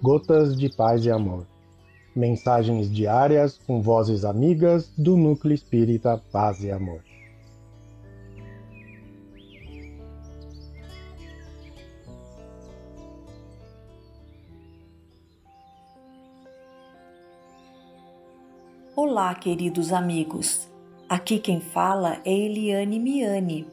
Gotas de Paz e Amor. Mensagens diárias com vozes amigas do Núcleo Espírita Paz e Amor. Olá, queridos amigos. Aqui quem fala é Eliane Miani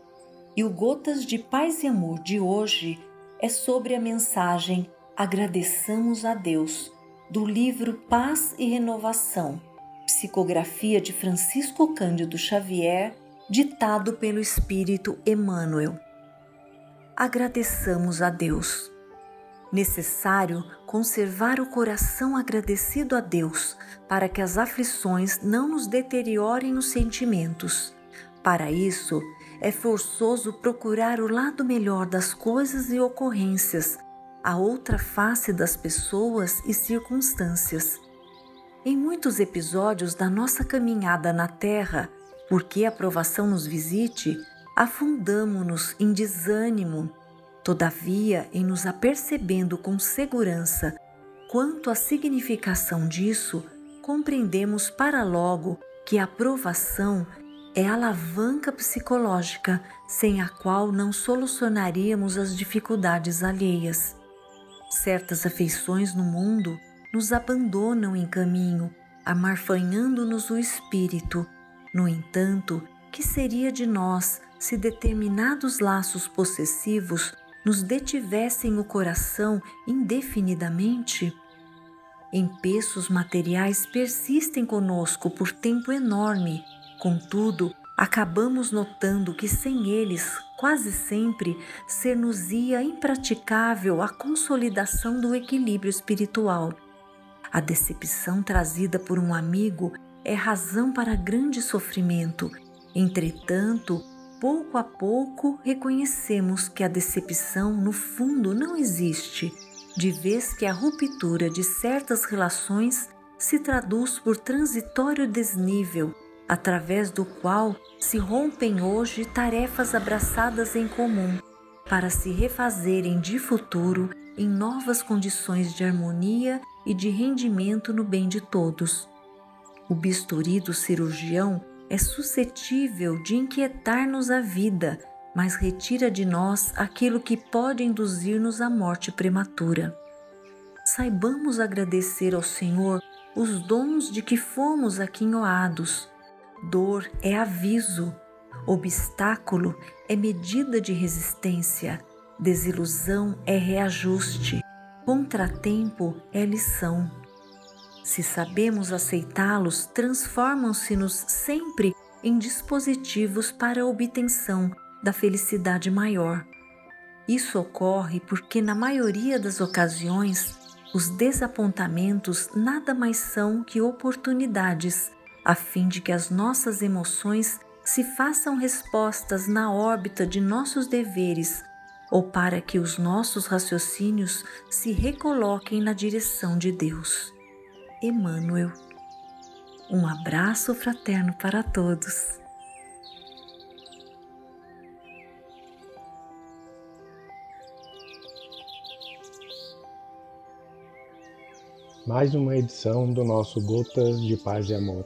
e o Gotas de Paz e Amor de hoje é sobre a mensagem Agradeçamos a Deus, do livro Paz e Renovação, psicografia de Francisco Cândido Xavier, ditado pelo Espírito Emmanuel. Agradeçamos a Deus. Necessário conservar o coração agradecido a Deus para que as aflições não nos deteriorem os sentimentos. Para isso, é forçoso procurar o lado melhor das coisas e ocorrências, a outra face das pessoas e circunstâncias. Em muitos episódios da nossa caminhada na Terra, porque a provação nos visite, afundamo-nos em desânimo. Todavia, em nos apercebendo com segurança quanto à significação disso, compreendemos para logo que a provação é a alavanca psicológica sem a qual não solucionaríamos as dificuldades alheias. Certas afeições no mundo nos abandonam em caminho, amarfanhando-nos o espírito. No entanto, que seria de nós se determinados laços possessivos nos detivessem o coração indefinidamente? Empeços materiais persistem conosco por tempo enorme Contudo, acabamos notando que sem eles, quase sempre, ser-nos-ia impraticável a consolidação do equilíbrio espiritual. A decepção trazida por um amigo é razão para grande sofrimento. Entretanto, pouco a pouco reconhecemos que a decepção, no fundo, não existe, de vez que a ruptura de certas relações se traduz por transitório desnível através do qual se rompem hoje tarefas abraçadas em comum para se refazerem de futuro em novas condições de harmonia e de rendimento no bem de todos. O bisturi do cirurgião é suscetível de inquietar-nos a vida, mas retira de nós aquilo que pode induzir-nos à morte prematura. Saibamos agradecer ao Senhor os dons de que fomos aquinhoados Dor é aviso, obstáculo é medida de resistência, desilusão é reajuste, contratempo é lição. Se sabemos aceitá-los, transformam-se-nos sempre em dispositivos para a obtenção da felicidade maior. Isso ocorre porque, na maioria das ocasiões, os desapontamentos nada mais são que oportunidades a fim de que as nossas emoções se façam respostas na órbita de nossos deveres ou para que os nossos raciocínios se recoloquem na direção de Deus. Emmanuel. Um abraço fraterno para todos. Mais uma edição do nosso Gotas de Paz e Amor.